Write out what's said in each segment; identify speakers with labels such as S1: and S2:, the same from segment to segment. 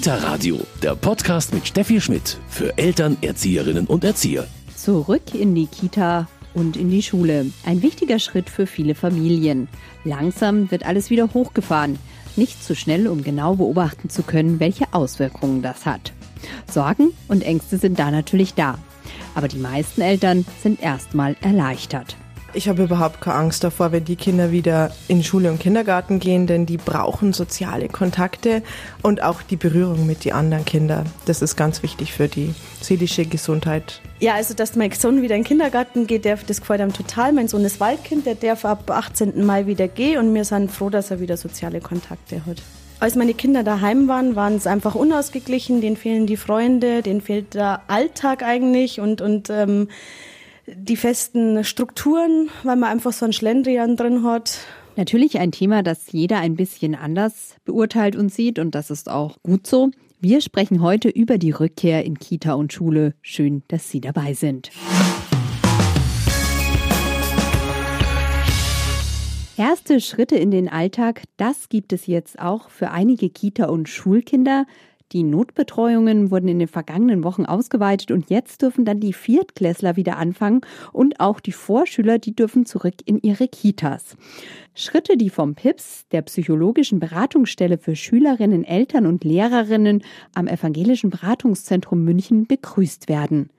S1: Kita Radio, der Podcast mit Steffi Schmidt für Eltern, Erzieherinnen und Erzieher.
S2: Zurück in die Kita und in die Schule. Ein wichtiger Schritt für viele Familien. Langsam wird alles wieder hochgefahren. Nicht zu schnell, um genau beobachten zu können, welche Auswirkungen das hat. Sorgen und Ängste sind da natürlich da. Aber die meisten Eltern sind erstmal erleichtert.
S3: Ich habe überhaupt keine Angst davor, wenn die Kinder wieder in Schule und Kindergarten gehen, denn die brauchen soziale Kontakte und auch die Berührung mit den anderen Kindern. Das ist ganz wichtig für die seelische Gesundheit.
S4: Ja, also dass mein Sohn wieder in den Kindergarten geht, das gefällt ihm total. Mein Sohn ist Waldkind, der darf ab 18. Mai wieder gehen und wir sind froh, dass er wieder soziale Kontakte hat. Als meine Kinder daheim waren, waren es einfach unausgeglichen. Denen fehlen die Freunde, denen fehlt der Alltag eigentlich und, und ähm, die festen Strukturen, weil man einfach so einen Schlendrian drin hat.
S2: Natürlich ein Thema, das jeder ein bisschen anders beurteilt und sieht und das ist auch gut so. Wir sprechen heute über die Rückkehr in Kita und Schule. Schön, dass Sie dabei sind. Erste Schritte in den Alltag, das gibt es jetzt auch für einige Kita- und Schulkinder. Die Notbetreuungen wurden in den vergangenen Wochen ausgeweitet und jetzt dürfen dann die Viertklässler wieder anfangen und auch die Vorschüler, die dürfen zurück in ihre Kitas. Schritte, die vom PIPS, der psychologischen Beratungsstelle für Schülerinnen, Eltern und Lehrerinnen am Evangelischen Beratungszentrum München begrüßt werden.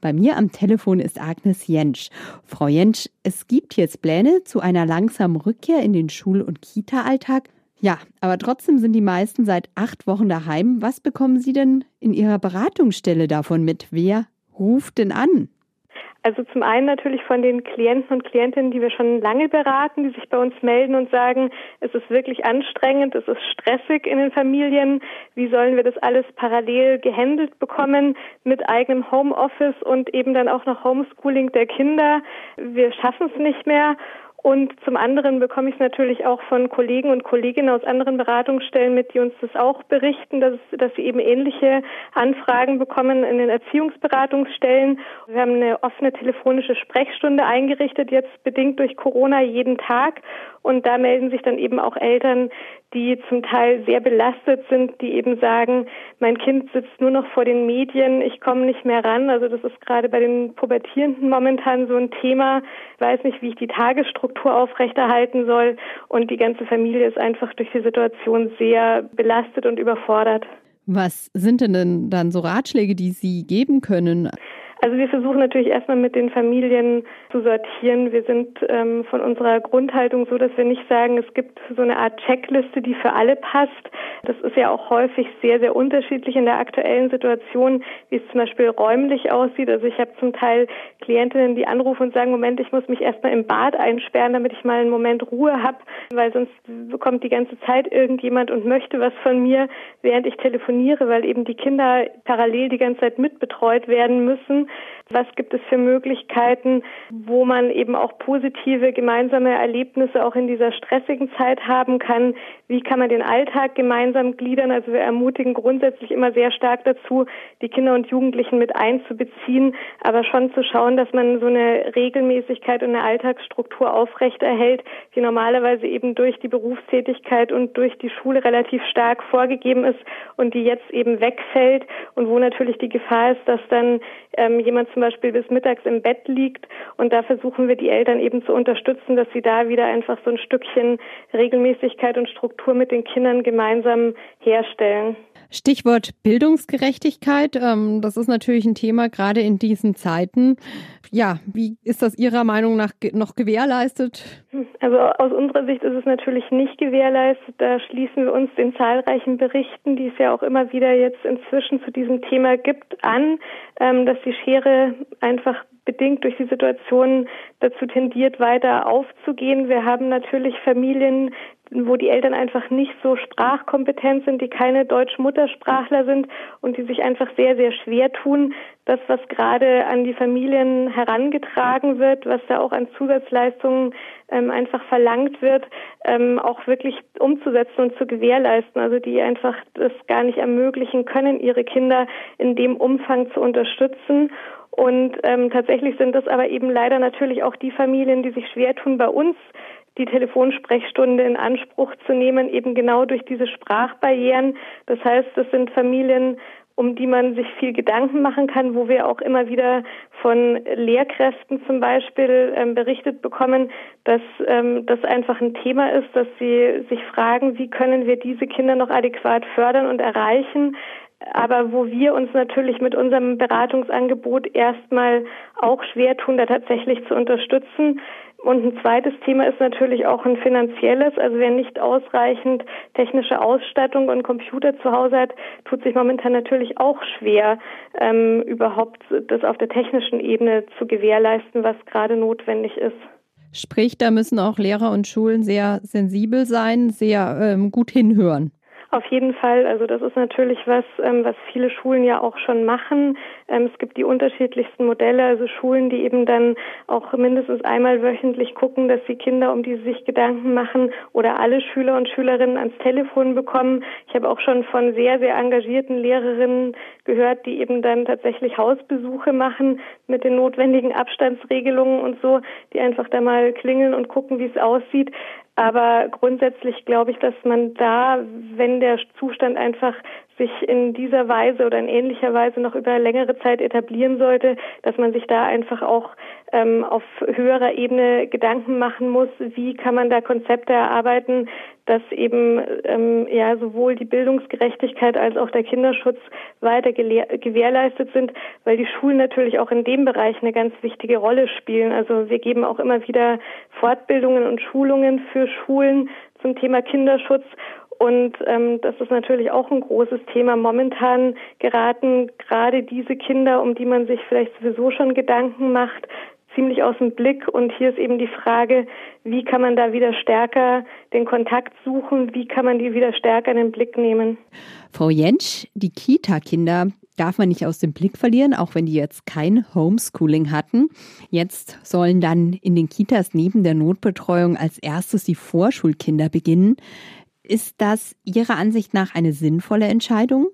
S2: Bei mir am Telefon ist Agnes Jentsch. Frau Jentsch, es gibt jetzt Pläne zu einer langsamen Rückkehr in den Schul- und Kita-Alltag. Ja, aber trotzdem sind die meisten seit acht Wochen daheim. Was bekommen Sie denn in Ihrer Beratungsstelle davon mit? Wer ruft denn an?
S5: Also zum einen natürlich von den Klienten und Klientinnen, die wir schon lange beraten, die sich bei uns melden und sagen, es ist wirklich anstrengend, es ist stressig in den Familien. Wie sollen wir das alles parallel gehandelt bekommen mit eigenem Homeoffice und eben dann auch noch Homeschooling der Kinder? Wir schaffen es nicht mehr. Und zum anderen bekomme ich es natürlich auch von Kollegen und Kolleginnen aus anderen Beratungsstellen mit, die uns das auch berichten, dass, dass sie eben ähnliche Anfragen bekommen in den Erziehungsberatungsstellen. Wir haben eine offene telefonische Sprechstunde eingerichtet, jetzt bedingt durch Corona jeden Tag. Und da melden sich dann eben auch Eltern, die zum Teil sehr belastet sind, die eben sagen, mein Kind sitzt nur noch vor den Medien, ich komme nicht mehr ran. Also das ist gerade bei den Pubertierenden momentan so ein Thema. Ich weiß nicht, wie ich die Tagesstruktur aufrechterhalten soll. Und die ganze Familie ist einfach durch die Situation sehr belastet und überfordert.
S2: Was sind denn dann so Ratschläge, die Sie geben können?
S5: Also wir versuchen natürlich erstmal mit den Familien zu sortieren. Wir sind ähm, von unserer Grundhaltung so, dass wir nicht sagen, es gibt so eine Art Checkliste, die für alle passt. Das ist ja auch häufig sehr, sehr unterschiedlich in der aktuellen Situation, wie es zum Beispiel räumlich aussieht. Also ich habe zum Teil Klientinnen, die anrufen und sagen, Moment, ich muss mich erstmal im Bad einsperren, damit ich mal einen Moment Ruhe habe, weil sonst bekommt die ganze Zeit irgendjemand und möchte was von mir, während ich telefoniere, weil eben die Kinder parallel die ganze Zeit mitbetreut werden müssen. Was gibt es für Möglichkeiten, wo man eben auch positive gemeinsame Erlebnisse auch in dieser stressigen Zeit haben kann? Wie kann man den Alltag gemeinsam gliedern? Also wir ermutigen grundsätzlich immer sehr stark dazu, die Kinder und Jugendlichen mit einzubeziehen, aber schon zu schauen, dass man so eine Regelmäßigkeit und eine Alltagsstruktur aufrechterhält, die normalerweise eben durch die Berufstätigkeit und durch die Schule relativ stark vorgegeben ist und die jetzt eben wegfällt und wo natürlich die Gefahr ist, dass dann ähm, jemand zum Beispiel bis mittags im Bett liegt. Und da versuchen wir die Eltern eben zu unterstützen, dass sie da wieder einfach so ein Stückchen Regelmäßigkeit und Struktur mit den Kindern gemeinsam herstellen.
S2: Stichwort Bildungsgerechtigkeit. Ähm, das ist natürlich ein Thema gerade in diesen Zeiten. Ja, wie ist das Ihrer Meinung nach noch gewährleistet?
S5: Also aus unserer Sicht ist es natürlich nicht gewährleistet. Da schließen wir uns den zahlreichen Berichten, die es ja auch immer wieder jetzt inzwischen zu diesem Thema gibt, an, ähm, dass die Schere einfach bedingt durch die Situation dazu tendiert, weiter aufzugehen. Wir haben natürlich Familien, wo die Eltern einfach nicht so sprachkompetent sind, die keine Deutsch-Muttersprachler sind und die sich einfach sehr, sehr schwer tun, das, was gerade an die Familien herangetragen wird, was da auch an Zusatzleistungen ähm, einfach verlangt wird, ähm, auch wirklich umzusetzen und zu gewährleisten. Also die einfach das gar nicht ermöglichen können, ihre Kinder in dem Umfang zu unterstützen. Und ähm, tatsächlich sind das aber eben leider natürlich auch die Familien, die sich schwer tun, bei uns die Telefonsprechstunde in Anspruch zu nehmen, eben genau durch diese Sprachbarrieren. Das heißt, das sind Familien, um die man sich viel Gedanken machen kann, wo wir auch immer wieder von Lehrkräften zum Beispiel ähm, berichtet bekommen, dass ähm, das einfach ein Thema ist, dass sie sich fragen, wie können wir diese Kinder noch adäquat fördern und erreichen, aber wo wir uns natürlich mit unserem Beratungsangebot erstmal auch schwer tun, da tatsächlich zu unterstützen. Und ein zweites Thema ist natürlich auch ein finanzielles. Also wer nicht ausreichend technische Ausstattung und Computer zu Hause hat, tut sich momentan natürlich auch schwer, ähm, überhaupt das auf der technischen Ebene zu gewährleisten, was gerade notwendig ist.
S2: Sprich, da müssen auch Lehrer und Schulen sehr sensibel sein, sehr ähm, gut hinhören.
S5: Auf jeden Fall. Also das ist natürlich was, ähm, was viele Schulen ja auch schon machen. Ähm, es gibt die unterschiedlichsten Modelle, also Schulen, die eben dann auch mindestens einmal wöchentlich gucken, dass die Kinder, um die sie sich Gedanken machen oder alle Schüler und Schülerinnen ans Telefon bekommen. Ich habe auch schon von sehr, sehr engagierten Lehrerinnen gehört, die eben dann tatsächlich Hausbesuche machen mit den notwendigen Abstandsregelungen und so, die einfach da mal klingeln und gucken, wie es aussieht. Aber grundsätzlich glaube ich, dass man da, wenn der Zustand einfach sich in dieser Weise oder in ähnlicher Weise noch über längere Zeit etablieren sollte, dass man sich da einfach auch ähm, auf höherer Ebene Gedanken machen muss, wie kann man da Konzepte erarbeiten, dass eben ähm, ja sowohl die Bildungsgerechtigkeit als auch der Kinderschutz weiter gewährleistet sind, weil die Schulen natürlich auch in dem Bereich eine ganz wichtige Rolle spielen. Also wir geben auch immer wieder Fortbildungen und Schulungen für Schulen zum Thema Kinderschutz und ähm, das ist natürlich auch ein großes Thema. Momentan geraten gerade diese Kinder, um die man sich vielleicht sowieso schon Gedanken macht, ziemlich aus dem Blick. Und hier ist eben die Frage, wie kann man da wieder stärker den Kontakt suchen? Wie kann man die wieder stärker in den Blick nehmen?
S2: Frau Jentsch, die Kita-Kinder darf man nicht aus dem Blick verlieren, auch wenn die jetzt kein Homeschooling hatten. Jetzt sollen dann in den Kitas neben der Notbetreuung als erstes die Vorschulkinder beginnen. Ist das Ihrer Ansicht nach eine sinnvolle Entscheidung?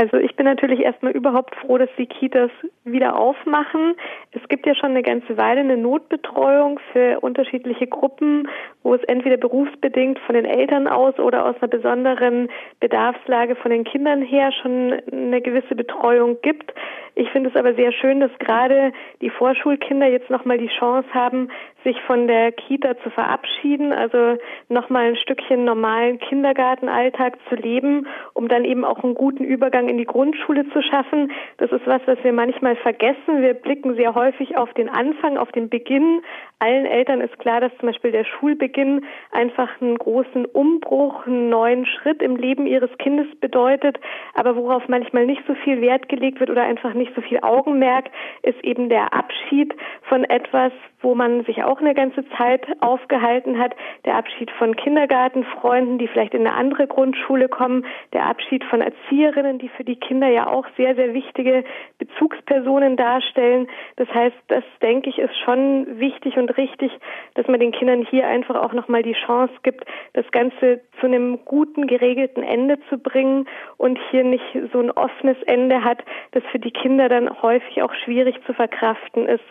S5: Also ich bin natürlich erstmal überhaupt froh, dass die Kitas wieder aufmachen. Es gibt ja schon eine ganze Weile eine Notbetreuung für unterschiedliche Gruppen, wo es entweder berufsbedingt von den Eltern aus oder aus einer besonderen Bedarfslage von den Kindern her schon eine gewisse Betreuung gibt. Ich finde es aber sehr schön, dass gerade die Vorschulkinder jetzt nochmal die Chance haben, sich von der Kita zu verabschieden, also nochmal ein Stückchen normalen Kindergartenalltag zu leben, um dann eben auch einen guten Übergang in die Grundschule zu schaffen. Das ist was, was wir manchmal vergessen. Wir blicken sehr häufig auf den Anfang, auf den Beginn. Allen Eltern ist klar, dass zum Beispiel der Schulbeginn einfach einen großen Umbruch, einen neuen Schritt im Leben ihres Kindes bedeutet. Aber worauf manchmal nicht so viel Wert gelegt wird oder einfach nicht so viel Augenmerk, ist eben der Abschied von etwas, wo man sich auch eine ganze Zeit aufgehalten hat. Der Abschied von Kindergartenfreunden, die vielleicht in eine andere Grundschule kommen. Der Abschied von Erzieherinnen, die für die Kinder ja auch sehr, sehr wichtige Bezugspersonen darstellen. Das heißt, das denke ich ist schon wichtig und richtig, dass man den Kindern hier einfach auch nochmal die Chance gibt, das Ganze zu einem guten, geregelten Ende zu bringen und hier nicht so ein offenes Ende hat, das für die Kinder dann häufig auch schwierig zu verkraften ist.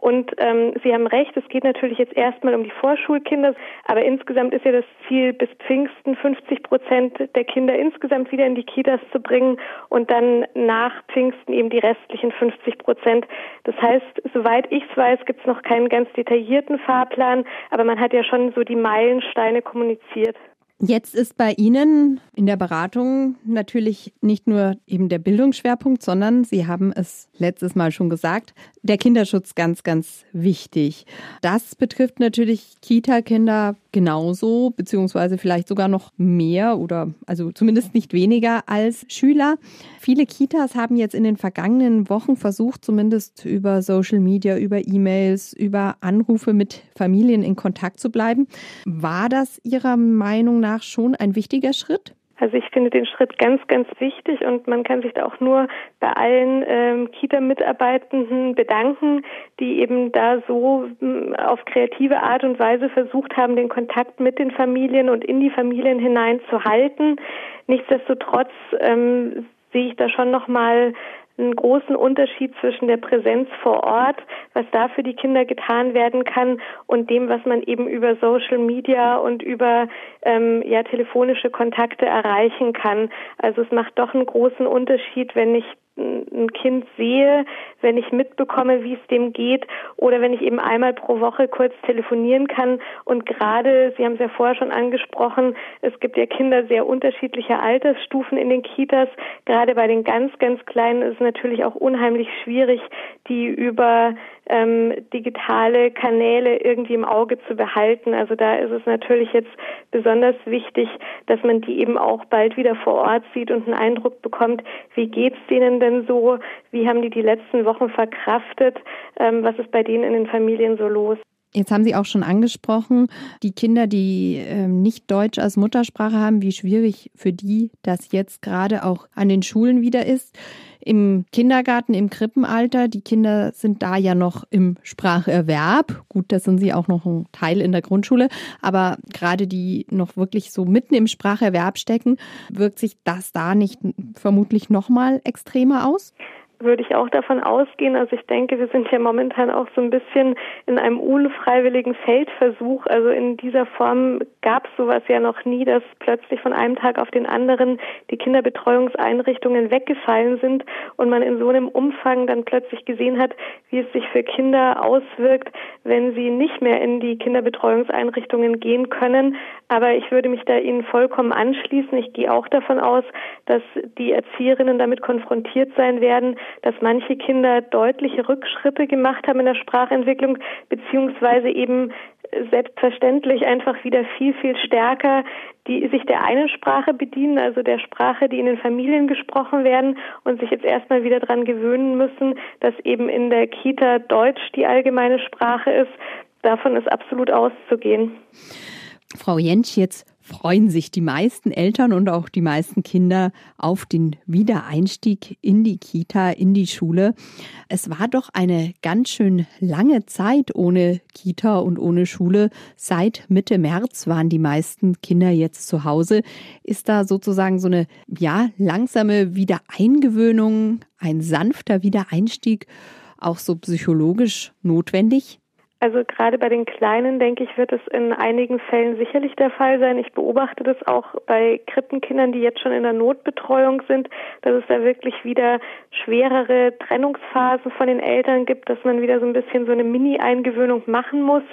S5: Und ähm, Sie haben recht, es geht natürlich jetzt erstmal um die Vorschulkinder, aber insgesamt ist ja das Ziel, bis Pfingsten 50 Prozent der Kinder insgesamt wieder in die Kitas zu bringen und dann nach Pfingsten eben die restlichen 50 Prozent. Das heißt, soweit ich es weiß, gibt es noch keinen ganz detaillierten Fahrplan, aber man hat ja schon so die Meilensteine kommuniziert.
S2: Jetzt ist bei Ihnen in der Beratung natürlich nicht nur eben der Bildungsschwerpunkt, sondern Sie haben es letztes Mal schon gesagt, der Kinderschutz ganz, ganz wichtig. Das betrifft natürlich Kita-Kinder genauso, beziehungsweise vielleicht sogar noch mehr oder also zumindest nicht weniger als Schüler. Viele Kitas haben jetzt in den vergangenen Wochen versucht, zumindest über Social Media, über E-Mails, über Anrufe mit Familien in Kontakt zu bleiben. War das Ihrer Meinung nach schon ein wichtiger Schritt?
S5: Also ich finde den Schritt ganz, ganz wichtig und man kann sich da auch nur bei allen ähm, Kita-Mitarbeitenden bedanken, die eben da so ähm, auf kreative Art und Weise versucht haben, den Kontakt mit den Familien und in die Familien hinein zu halten. Nichtsdestotrotz ähm, sehe ich da schon nochmal einen großen Unterschied zwischen der Präsenz vor Ort, was da für die Kinder getan werden kann und dem, was man eben über Social Media und über ähm, ja telefonische Kontakte erreichen kann. Also es macht doch einen großen Unterschied, wenn ich ein Kind sehe, wenn ich mitbekomme, wie es dem geht oder wenn ich eben einmal pro Woche kurz telefonieren kann. Und gerade, Sie haben es ja vorher schon angesprochen, es gibt ja Kinder sehr unterschiedlicher Altersstufen in den Kitas. Gerade bei den ganz, ganz Kleinen ist es natürlich auch unheimlich schwierig, die über ähm, digitale Kanäle irgendwie im Auge zu behalten. Also da ist es natürlich jetzt besonders wichtig, dass man die eben auch bald wieder vor Ort sieht und einen Eindruck bekommt, wie geht's denen denn so, wie haben die die letzten Wochen verkraftet, ähm, was ist bei denen in den Familien so los.
S2: Jetzt haben Sie auch schon angesprochen, die Kinder, die äh, nicht Deutsch als Muttersprache haben, wie schwierig für die das jetzt gerade auch an den Schulen wieder ist. Im Kindergarten, im Krippenalter, die Kinder sind da ja noch im Spracherwerb. Gut, da sind sie auch noch ein Teil in der Grundschule. Aber gerade die noch wirklich so mitten im Spracherwerb stecken, wirkt sich das da nicht vermutlich noch mal extremer aus?
S5: Würde ich auch davon ausgehen. Also ich denke, wir sind ja momentan auch so ein bisschen in einem unfreiwilligen Feldversuch. Also in dieser Form gab es sowas ja noch nie, dass plötzlich von einem Tag auf den anderen die Kinderbetreuungseinrichtungen weggefallen sind und man in so einem Umfang dann plötzlich gesehen hat, wie es sich für Kinder auswirkt, wenn sie nicht mehr in die Kinderbetreuungseinrichtungen gehen können. Aber ich würde mich da Ihnen vollkommen anschließen. Ich gehe auch davon aus, dass die Erzieherinnen damit konfrontiert sein werden, dass manche Kinder deutliche Rückschritte gemacht haben in der Sprachentwicklung, beziehungsweise eben selbstverständlich einfach wieder viel, viel stärker die sich der einen Sprache bedienen, also der Sprache, die in den Familien gesprochen werden und sich jetzt erstmal wieder dran gewöhnen müssen, dass eben in der Kita Deutsch die allgemeine Sprache ist. Davon ist absolut auszugehen.
S2: Frau Jentsch, jetzt freuen sich die meisten Eltern und auch die meisten Kinder auf den Wiedereinstieg in die Kita, in die Schule. Es war doch eine ganz schön lange Zeit ohne Kita und ohne Schule. Seit Mitte März waren die meisten Kinder jetzt zu Hause. Ist da sozusagen so eine, ja, langsame Wiedereingewöhnung, ein sanfter Wiedereinstieg auch so psychologisch notwendig?
S5: Also gerade bei den Kleinen, denke ich, wird es in einigen Fällen sicherlich der Fall sein. Ich beobachte das auch bei Krippenkindern, die jetzt schon in der Notbetreuung sind, dass es da wirklich wieder schwerere Trennungsphasen von den Eltern gibt, dass man wieder so ein bisschen so eine Mini-Eingewöhnung machen muss.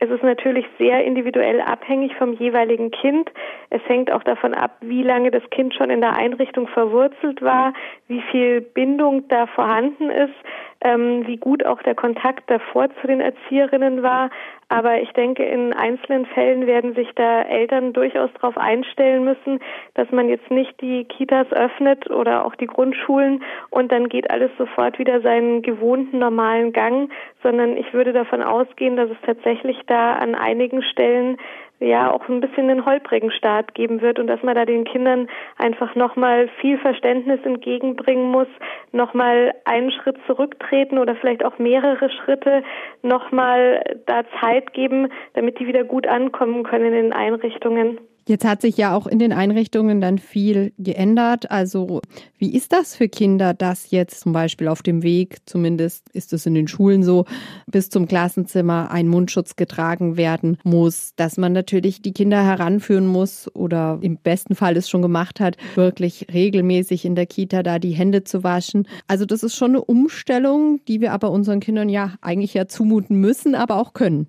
S5: Es ist natürlich sehr individuell abhängig vom jeweiligen Kind. Es hängt auch davon ab, wie lange das Kind schon in der Einrichtung verwurzelt war, wie viel Bindung da vorhanden ist ähm, wie gut auch der Kontakt davor zu den Erzieherinnen war. Aber ich denke, in einzelnen Fällen werden sich da Eltern durchaus darauf einstellen müssen, dass man jetzt nicht die Kitas öffnet oder auch die Grundschulen und dann geht alles sofort wieder seinen gewohnten normalen Gang, sondern ich würde davon ausgehen, dass es tatsächlich da an einigen Stellen ja auch ein bisschen einen holprigen Start geben wird und dass man da den Kindern einfach nochmal viel Verständnis entgegenbringen muss, nochmal einen Schritt zurücktreten oder vielleicht auch mehrere Schritte nochmal da Zeit geben, damit die wieder gut ankommen können in den Einrichtungen.
S2: Jetzt hat sich ja auch in den Einrichtungen dann viel geändert. Also wie ist das für Kinder, dass jetzt zum Beispiel auf dem Weg, zumindest ist es in den Schulen so, bis zum Klassenzimmer ein Mundschutz getragen werden muss, dass man natürlich die Kinder heranführen muss oder im besten Fall es schon gemacht hat, wirklich regelmäßig in der Kita da die Hände zu waschen. Also das ist schon eine Umstellung, die wir aber unseren Kindern ja eigentlich ja zumuten müssen, aber auch können.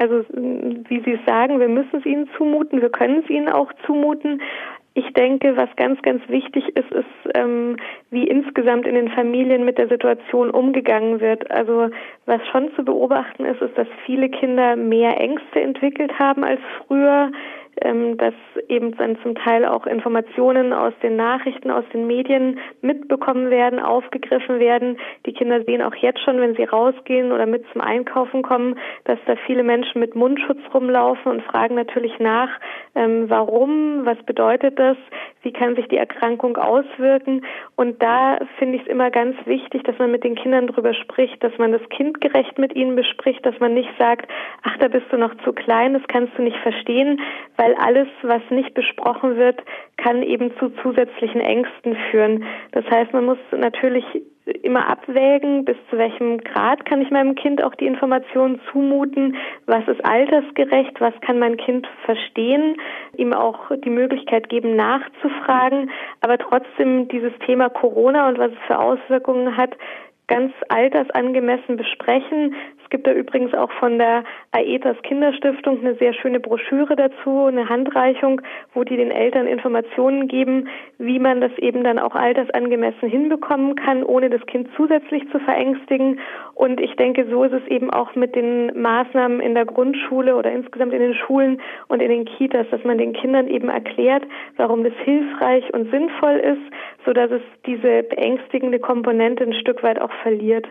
S5: Also wie Sie sagen, wir müssen es ihnen zumuten, wir können es ihnen auch zumuten. Ich denke, was ganz, ganz wichtig ist, ist, ähm, wie insgesamt in den Familien mit der Situation umgegangen wird. Also was schon zu beobachten ist, ist, dass viele Kinder mehr Ängste entwickelt haben als früher dass eben dann zum Teil auch Informationen aus den Nachrichten, aus den Medien mitbekommen werden, aufgegriffen werden. Die Kinder sehen auch jetzt schon, wenn sie rausgehen oder mit zum Einkaufen kommen, dass da viele Menschen mit Mundschutz rumlaufen und fragen natürlich nach, ähm, warum, was bedeutet das, wie kann sich die Erkrankung auswirken. Und da finde ich es immer ganz wichtig, dass man mit den Kindern drüber spricht, dass man das kindgerecht mit ihnen bespricht, dass man nicht sagt, ach, da bist du noch zu klein, das kannst du nicht verstehen, weil alles, was nicht besprochen wird, kann eben zu zusätzlichen Ängsten führen. Das heißt, man muss natürlich immer abwägen, bis zu welchem Grad kann ich meinem Kind auch die Informationen zumuten, was ist altersgerecht, was kann mein Kind verstehen, ihm auch die Möglichkeit geben, nachzufragen, aber trotzdem dieses Thema Corona und was es für Auswirkungen hat, ganz altersangemessen besprechen. Es gibt da übrigens auch von der Aetas Kinderstiftung eine sehr schöne Broschüre dazu, eine Handreichung, wo die den Eltern Informationen geben, wie man das eben dann auch altersangemessen hinbekommen kann, ohne das Kind zusätzlich zu verängstigen. Und ich denke, so ist es eben auch mit den Maßnahmen in der Grundschule oder insgesamt in den Schulen und in den Kitas, dass man den Kindern eben erklärt, warum das hilfreich und sinnvoll ist, so dass es diese beängstigende Komponente ein Stück weit auch verliert.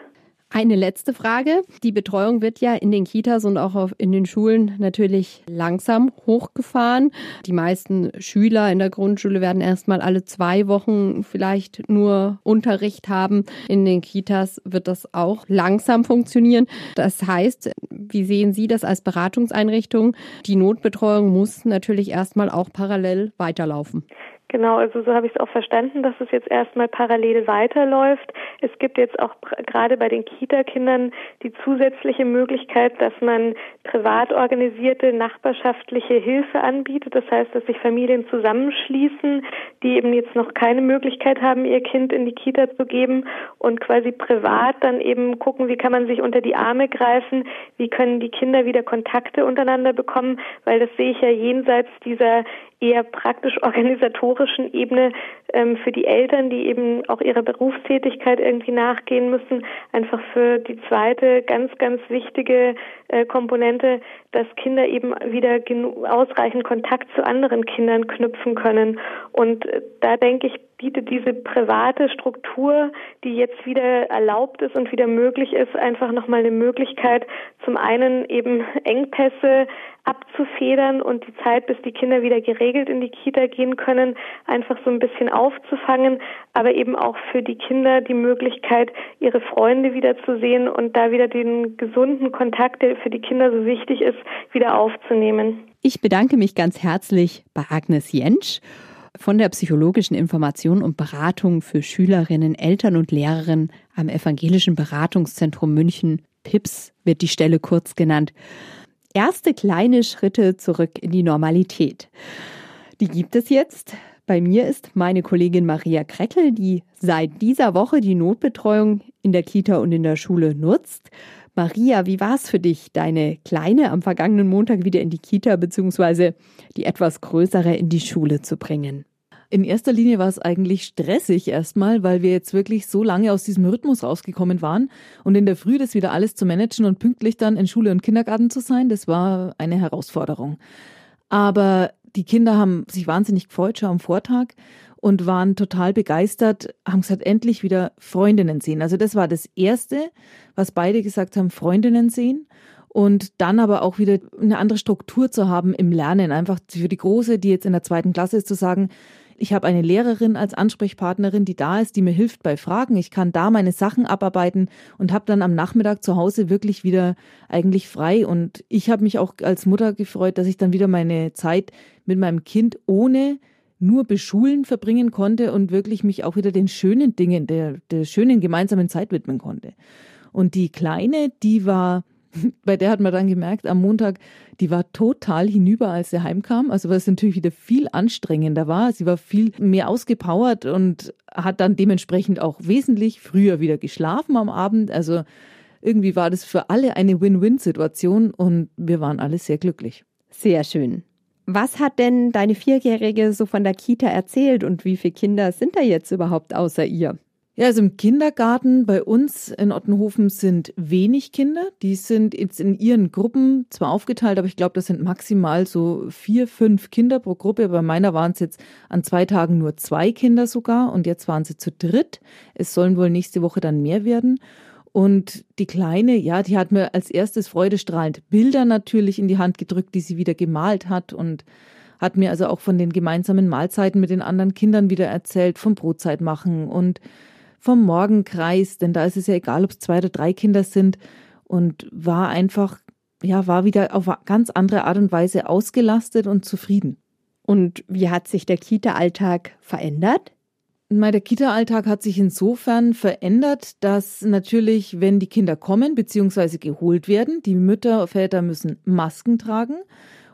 S2: Eine letzte Frage. Die Betreuung wird ja in den Kitas und auch in den Schulen natürlich langsam hochgefahren. Die meisten Schüler in der Grundschule werden erstmal alle zwei Wochen vielleicht nur Unterricht haben. In den Kitas wird das auch langsam funktionieren. Das heißt, wie sehen Sie das als Beratungseinrichtung? Die Notbetreuung muss natürlich erstmal auch parallel weiterlaufen.
S5: Genau, also so habe ich es auch verstanden, dass es jetzt erstmal parallel weiterläuft. Es gibt jetzt auch gerade bei den Kita-Kindern die zusätzliche Möglichkeit, dass man privat organisierte nachbarschaftliche Hilfe anbietet. Das heißt, dass sich Familien zusammenschließen, die eben jetzt noch keine Möglichkeit haben, ihr Kind in die Kita zu geben und quasi privat dann eben gucken, wie kann man sich unter die Arme greifen, wie können die Kinder wieder Kontakte untereinander bekommen, weil das sehe ich ja jenseits dieser eher praktisch organisatorischen Ebene ähm, für die Eltern, die eben auch ihrer Berufstätigkeit irgendwie nachgehen müssen, einfach für die zweite ganz, ganz wichtige äh, Komponente, dass Kinder eben wieder ausreichend Kontakt zu anderen Kindern knüpfen können. Und äh, da denke ich, bietet diese private Struktur, die jetzt wieder erlaubt ist und wieder möglich ist, einfach nochmal eine Möglichkeit, zum einen eben Engpässe abzufedern und die Zeit, bis die Kinder wieder geregelt in die Kita gehen können, einfach so ein bisschen aufzufangen, aber eben auch für die Kinder die Möglichkeit, ihre Freunde wiederzusehen und da wieder den gesunden Kontakt, der für die Kinder so wichtig ist, wieder aufzunehmen.
S2: Ich bedanke mich ganz herzlich bei Agnes Jentsch von der psychologischen Information und Beratung für Schülerinnen, Eltern und Lehrerinnen am Evangelischen Beratungszentrum München. PIPS wird die Stelle kurz genannt erste kleine Schritte zurück in die Normalität. Die gibt es jetzt. Bei mir ist meine Kollegin Maria Kreckel, die seit dieser Woche die Notbetreuung in der Kita und in der Schule nutzt. Maria, wie war es für dich, deine Kleine am vergangenen Montag wieder in die Kita bzw. die etwas größere in die Schule zu bringen?
S6: In erster Linie war es eigentlich stressig erstmal, weil wir jetzt wirklich so lange aus diesem Rhythmus rausgekommen waren. Und in der Früh das wieder alles zu managen und pünktlich dann in Schule und Kindergarten zu sein, das war eine Herausforderung. Aber die Kinder haben sich wahnsinnig gefreut schon am Vortag und waren total begeistert, haben gesagt, endlich wieder Freundinnen sehen. Also das war das Erste, was beide gesagt haben, Freundinnen sehen und dann aber auch wieder eine andere Struktur zu haben im Lernen. Einfach für die Große, die jetzt in der zweiten Klasse ist, zu sagen, ich habe eine Lehrerin als Ansprechpartnerin, die da ist, die mir hilft bei Fragen. Ich kann da meine Sachen abarbeiten und habe dann am Nachmittag zu Hause wirklich wieder eigentlich frei. Und ich habe mich auch als Mutter gefreut, dass ich dann wieder meine Zeit mit meinem Kind ohne nur beschulen verbringen konnte und wirklich mich auch wieder den schönen Dingen, der, der schönen gemeinsamen Zeit widmen konnte. Und die Kleine, die war bei der hat man dann gemerkt, am Montag, die war total hinüber, als sie heimkam. Also was natürlich wieder viel anstrengender war. Sie war viel mehr ausgepowert und hat dann dementsprechend auch wesentlich früher wieder geschlafen am Abend. Also irgendwie war das für alle eine Win-Win-Situation und wir waren alle sehr glücklich.
S2: Sehr schön. Was hat denn deine Vierjährige so von der Kita erzählt und wie viele Kinder sind da jetzt überhaupt außer ihr?
S6: Ja, also im Kindergarten bei uns in Ottenhofen sind wenig Kinder. Die sind jetzt in ihren Gruppen zwar aufgeteilt, aber ich glaube, das sind maximal so vier, fünf Kinder pro Gruppe. Bei meiner waren es jetzt an zwei Tagen nur zwei Kinder sogar und jetzt waren sie zu dritt. Es sollen wohl nächste Woche dann mehr werden. Und die Kleine, ja, die hat mir als erstes freudestrahlend Bilder natürlich in die Hand gedrückt, die sie wieder gemalt hat und hat mir also auch von den gemeinsamen Mahlzeiten mit den anderen Kindern wieder erzählt, vom Brotzeit machen und vom Morgenkreis, denn da ist es ja egal, ob es zwei oder drei Kinder sind und war einfach, ja, war wieder auf ganz andere Art und Weise ausgelastet und zufrieden.
S2: Und wie hat sich der Kita-Alltag verändert?
S6: Der Kita-Alltag hat sich insofern verändert, dass natürlich, wenn die Kinder kommen bzw. geholt werden, die Mütter, Väter müssen Masken tragen.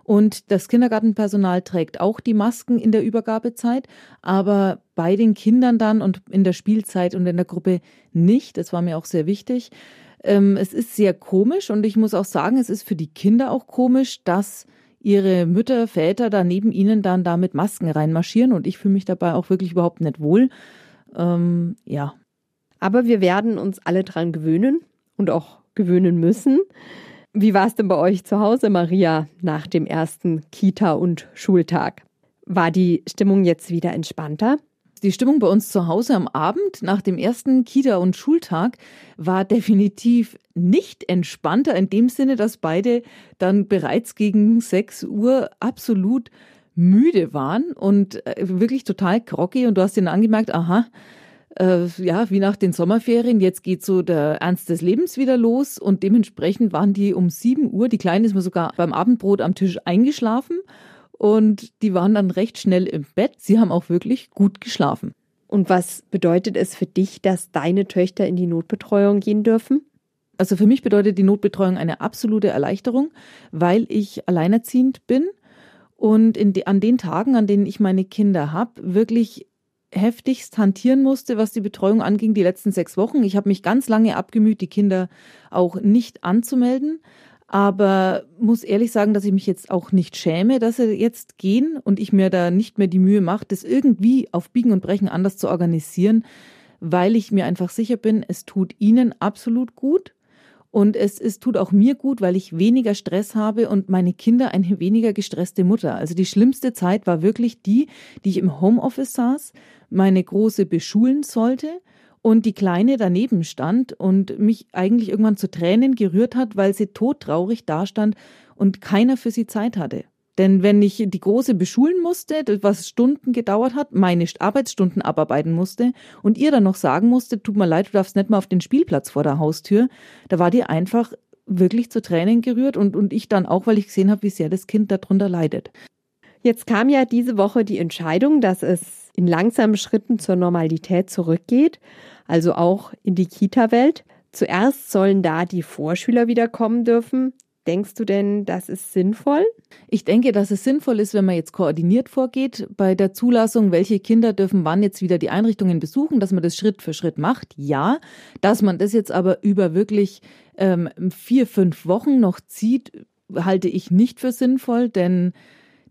S6: Und das Kindergartenpersonal trägt auch die Masken in der Übergabezeit, aber bei den Kindern dann und in der Spielzeit und in der Gruppe nicht. Das war mir auch sehr wichtig. Ähm, es ist sehr komisch und ich muss auch sagen, es ist für die Kinder auch komisch, dass ihre Mütter, Väter da neben ihnen dann da mit Masken reinmarschieren und ich fühle mich dabei auch wirklich überhaupt nicht wohl. Ähm, ja.
S2: Aber wir werden uns alle dran gewöhnen und auch gewöhnen müssen. Wie war es denn bei euch zu Hause, Maria, nach dem ersten Kita- und Schultag? War die Stimmung jetzt wieder entspannter?
S6: Die Stimmung bei uns zu Hause am Abend nach dem ersten Kita- und Schultag war definitiv nicht entspannter in dem Sinne, dass beide dann bereits gegen 6 Uhr absolut müde waren und äh, wirklich total groggy und du hast ihnen angemerkt, aha, äh, ja, wie nach den Sommerferien, jetzt geht so der Ernst des Lebens wieder los und dementsprechend waren die um 7 Uhr, die Kleine ist mir sogar beim Abendbrot am Tisch eingeschlafen und die waren dann recht schnell im Bett. Sie haben auch wirklich gut geschlafen.
S2: Und was bedeutet es für dich, dass deine Töchter in die Notbetreuung gehen dürfen?
S6: Also für mich bedeutet die Notbetreuung eine absolute Erleichterung, weil ich alleinerziehend bin und die, an den Tagen, an denen ich meine Kinder habe, wirklich heftigst hantieren musste, was die Betreuung anging, die letzten sechs Wochen. Ich habe mich ganz lange abgemüht, die Kinder auch nicht anzumelden. Aber muss ehrlich sagen, dass ich mich jetzt auch nicht schäme, dass sie jetzt gehen und ich mir da nicht mehr die Mühe mache, das irgendwie auf Biegen und Brechen anders zu organisieren, weil ich mir einfach sicher bin, es tut ihnen absolut gut. Und es, es tut auch mir gut, weil ich weniger Stress habe und meine Kinder eine weniger gestresste Mutter. Also die schlimmste Zeit war wirklich die, die ich im Homeoffice saß, meine Große beschulen sollte und die Kleine daneben stand und mich eigentlich irgendwann zu Tränen gerührt hat, weil sie todtraurig dastand und keiner für sie Zeit hatte. Denn wenn ich die Große beschulen musste, was Stunden gedauert hat, meine Arbeitsstunden abarbeiten musste und ihr dann noch sagen musste, tut mir leid, du darfst nicht mal auf den Spielplatz vor der Haustür, da war die einfach wirklich zu Tränen gerührt und, und ich dann auch, weil ich gesehen habe, wie sehr das Kind darunter leidet.
S2: Jetzt kam ja diese Woche die Entscheidung, dass es in langsamen Schritten zur Normalität zurückgeht, also auch in die Kita-Welt. Zuerst sollen da die Vorschüler wieder kommen dürfen. Denkst du denn, das ist sinnvoll?
S6: Ich denke, dass es sinnvoll ist, wenn man jetzt koordiniert vorgeht bei der Zulassung, welche Kinder dürfen wann jetzt wieder die Einrichtungen besuchen, dass man das Schritt für Schritt macht. Ja, dass man das jetzt aber über wirklich ähm, vier, fünf Wochen noch zieht, halte ich nicht für sinnvoll, denn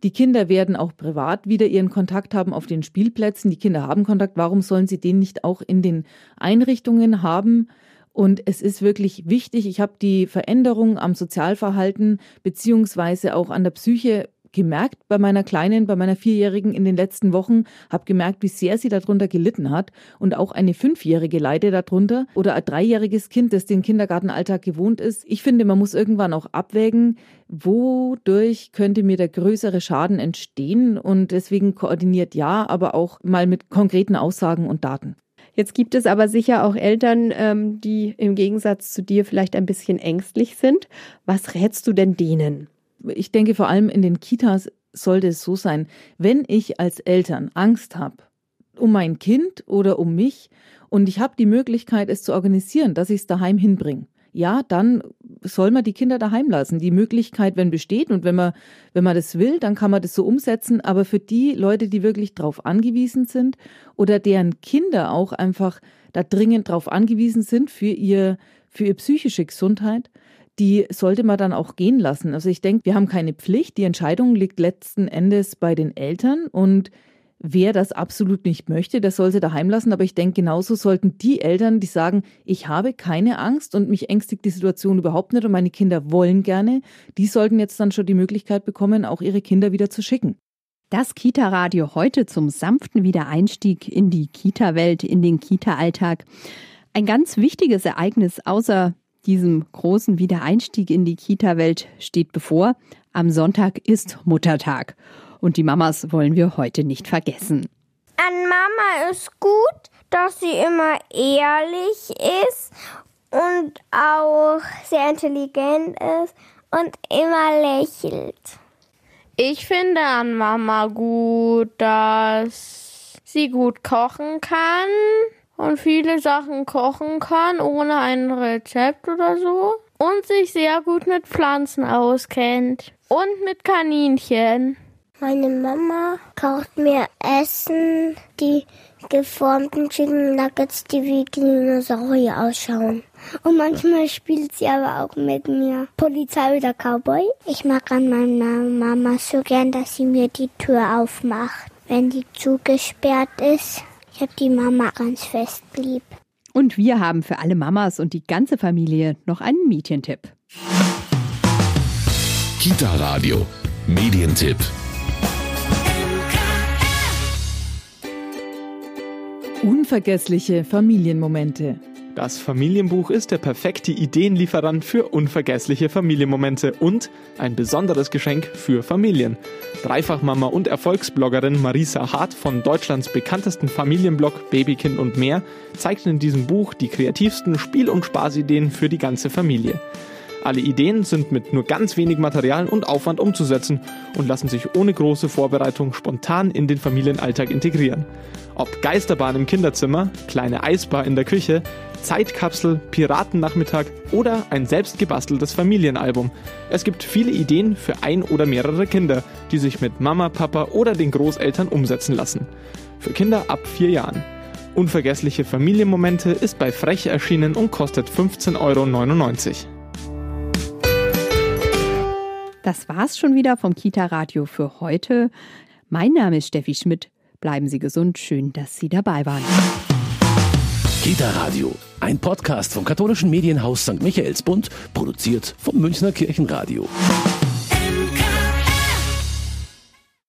S6: die Kinder werden auch privat wieder ihren Kontakt haben auf den Spielplätzen. Die Kinder haben Kontakt. Warum sollen sie den nicht auch in den Einrichtungen haben? Und es ist wirklich wichtig, ich habe die Veränderung am Sozialverhalten beziehungsweise auch an der Psyche gemerkt bei meiner Kleinen, bei meiner Vierjährigen in den letzten Wochen, habe gemerkt, wie sehr sie darunter gelitten hat und auch eine Fünfjährige leide darunter oder ein dreijähriges Kind, das den Kindergartenalltag gewohnt ist. Ich finde, man muss irgendwann auch abwägen, wodurch könnte mir der größere Schaden entstehen und deswegen koordiniert ja, aber auch mal mit konkreten Aussagen und Daten.
S2: Jetzt gibt es aber sicher auch Eltern, ähm, die im Gegensatz zu dir vielleicht ein bisschen ängstlich sind. Was rätst du denn denen?
S6: Ich denke, vor allem in den Kitas sollte es so sein, wenn ich als Eltern Angst habe um mein Kind oder um mich und ich habe die Möglichkeit, es zu organisieren, dass ich es daheim hinbringe, ja, dann soll man die Kinder daheim lassen. Die Möglichkeit, wenn besteht und wenn man, wenn man das will, dann kann man das so umsetzen. Aber für die Leute, die wirklich darauf angewiesen sind oder deren Kinder auch einfach da dringend darauf angewiesen sind für ihr, für ihre psychische Gesundheit, die sollte man dann auch gehen lassen. Also ich denke, wir haben keine Pflicht. Die Entscheidung liegt letzten Endes bei den Eltern und Wer das absolut nicht möchte, der soll sie daheim lassen. Aber ich denke, genauso sollten die Eltern, die sagen, ich habe keine Angst und mich ängstigt die Situation überhaupt nicht und meine Kinder wollen gerne, die sollten jetzt dann schon die Möglichkeit bekommen, auch ihre Kinder wieder zu schicken.
S2: Das Kita-Radio heute zum sanften Wiedereinstieg in die Kita-Welt, in den Kita-Alltag. Ein ganz wichtiges Ereignis außer diesem großen Wiedereinstieg in die Kita-Welt steht bevor. Am Sonntag ist Muttertag. Und die Mamas wollen wir heute nicht vergessen.
S7: An Mama ist gut, dass sie immer ehrlich ist und auch sehr intelligent ist und immer lächelt.
S8: Ich finde an Mama gut, dass sie gut kochen kann und viele Sachen kochen kann, ohne ein Rezept oder so. Und sich sehr gut mit Pflanzen auskennt. Und mit Kaninchen.
S9: Meine Mama kocht mir Essen, die geformten Chicken Nuggets, die wie Dinosaurier ausschauen. Und manchmal spielt sie aber auch mit mir Polizei oder Cowboy. Ich mag an meiner Mama so gern, dass sie mir die Tür aufmacht, wenn die zugesperrt ist. Ich habe die Mama ganz fest lieb.
S2: Und wir haben für alle Mamas und die ganze Familie noch einen Medientipp.
S1: Kita Radio, Medientipp.
S6: Unvergessliche Familienmomente.
S10: Das Familienbuch ist der perfekte Ideenlieferant für unvergessliche Familienmomente und ein besonderes Geschenk für Familien. Dreifachmama und Erfolgsbloggerin Marisa Hart von Deutschlands bekanntesten Familienblog Babykind und mehr zeigt in diesem Buch die kreativsten Spiel- und Spaßideen für die ganze Familie. Alle Ideen sind mit nur ganz wenig Material und Aufwand umzusetzen und lassen sich ohne große Vorbereitung spontan in den Familienalltag integrieren. Ob Geisterbahn im Kinderzimmer, kleine Eisbar in der Küche, Zeitkapsel, Piratennachmittag oder ein selbst gebasteltes Familienalbum. Es gibt viele Ideen für ein oder mehrere Kinder, die sich mit Mama, Papa oder den Großeltern umsetzen lassen. Für Kinder ab vier Jahren. Unvergessliche Familienmomente ist bei Frech erschienen und kostet 15,99 Euro.
S2: Das war's schon wieder vom Kita Radio für heute. Mein Name ist Steffi Schmidt. Bleiben Sie gesund. Schön, dass Sie dabei waren.
S1: Kita Radio, ein Podcast vom katholischen Medienhaus St. Michaelsbund, produziert vom Münchner Kirchenradio.